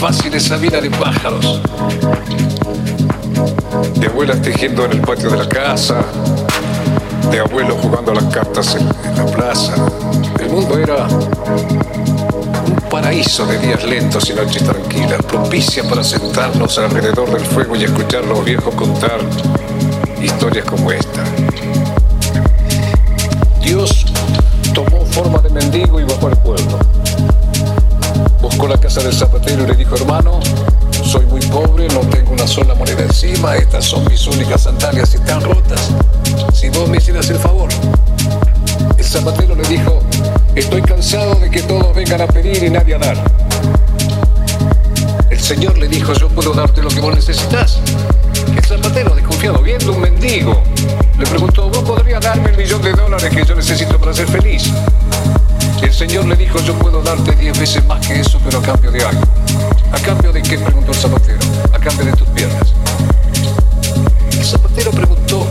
fácil esa vida de pájaros. De abuelas tejiendo en el patio de la casa, de abuelos jugando a las cartas en, la plaza. El mundo era un paraíso de días lentos y noches tranquilas, propicia para sentarnos alrededor del fuego y escuchar a los viejos contar historias como esta. Hermano, soy muy pobre, no tengo una sola moneda encima, estas son mis únicas sandalias y están rotas. Si vos me hicieras el favor. El zapatero le dijo, estoy cansado de que todos vengan a pedir y nadie a dar. El Señor le dijo, yo puedo darte lo que vos necesitas. El zapatero, desconfiado, viendo un mendigo, le preguntó, ¿vos podrías darme el millón de dólares que yo necesito para ser feliz? El Señor le dijo, yo puedo darte diez veces más que eso, pero a cambio de algo. ¿A cambio de qué? preguntó el zapatero. A cambio de tus piernas. El zapatero preguntó,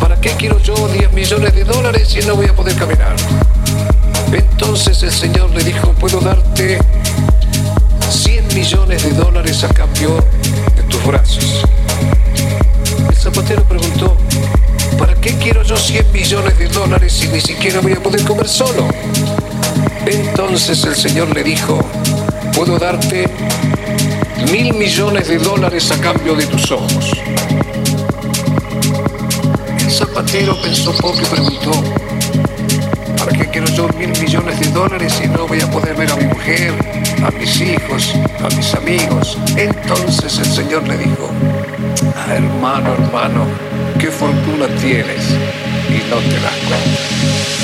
¿para qué quiero yo 10 millones de dólares si no voy a poder caminar? Entonces el Señor le dijo, puedo darte 100 millones de dólares a cambio de tus brazos. El zapatero preguntó, ¿para qué quiero yo 100 millones de dólares si ni siquiera voy a poder comer solo? Entonces el Señor le dijo, puedo darte mil millones de dólares a cambio de tus ojos. El zapatero pensó poco y preguntó, ¿para qué quiero yo mil millones de dólares si no voy a poder ver a mi mujer, a mis hijos, a mis amigos? Entonces el Señor le dijo, ah, hermano, hermano, qué fortuna tienes y no te das cuenta.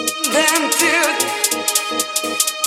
Damn, dude.